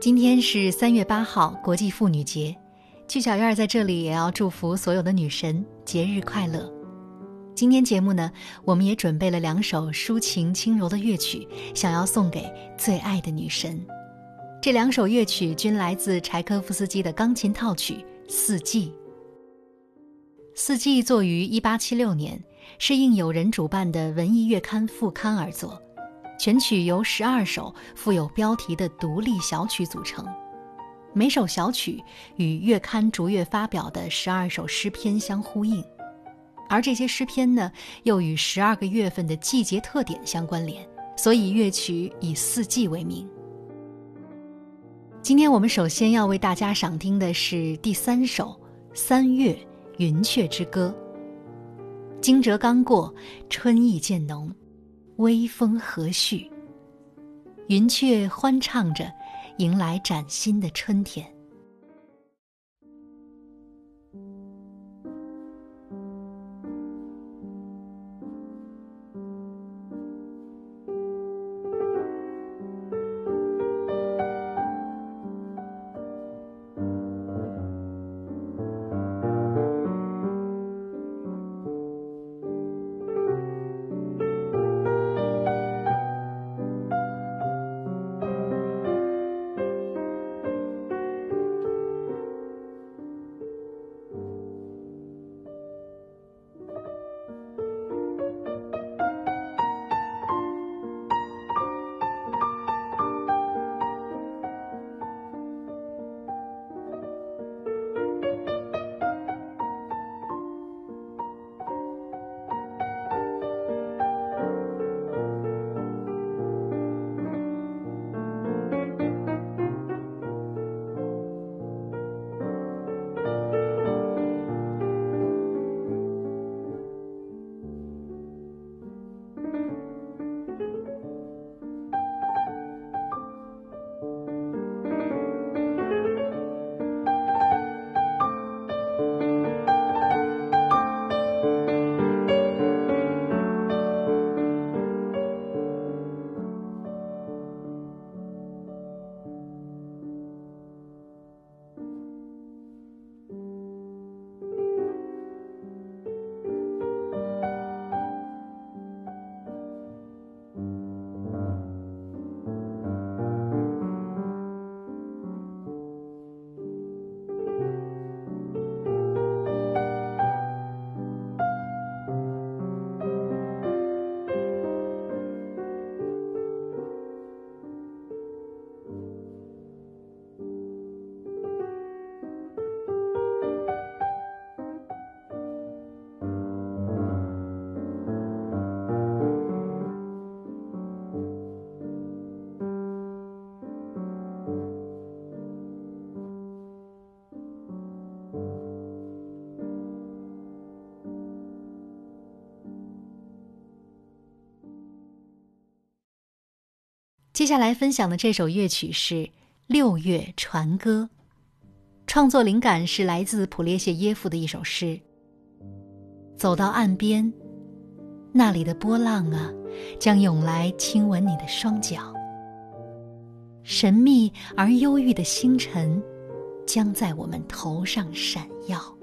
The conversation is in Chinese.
今天是三月八号，国际妇女节。曲小燕在这里也要祝福所有的女神节日快乐。今天节目呢，我们也准备了两首抒情轻柔的乐曲，想要送给最爱的女神。这两首乐曲均来自柴可夫斯基的钢琴套曲《四季》。《四季》作于一八七六年，是应友人主办的文艺月刊副刊而作。全曲由十二首富有标题的独立小曲组成，每首小曲与月刊逐月发表的十二首诗篇相呼应，而这些诗篇呢，又与十二个月份的季节特点相关联，所以乐曲以四季为名。今天我们首先要为大家赏听的是第三首《三月云雀之歌》。惊蛰刚过，春意渐浓。微风和煦，云雀欢唱着，迎来崭新的春天。接下来分享的这首乐曲是《六月船歌》，创作灵感是来自普列谢耶夫的一首诗。走到岸边，那里的波浪啊，将涌来亲吻你的双脚。神秘而忧郁的星辰，将在我们头上闪耀。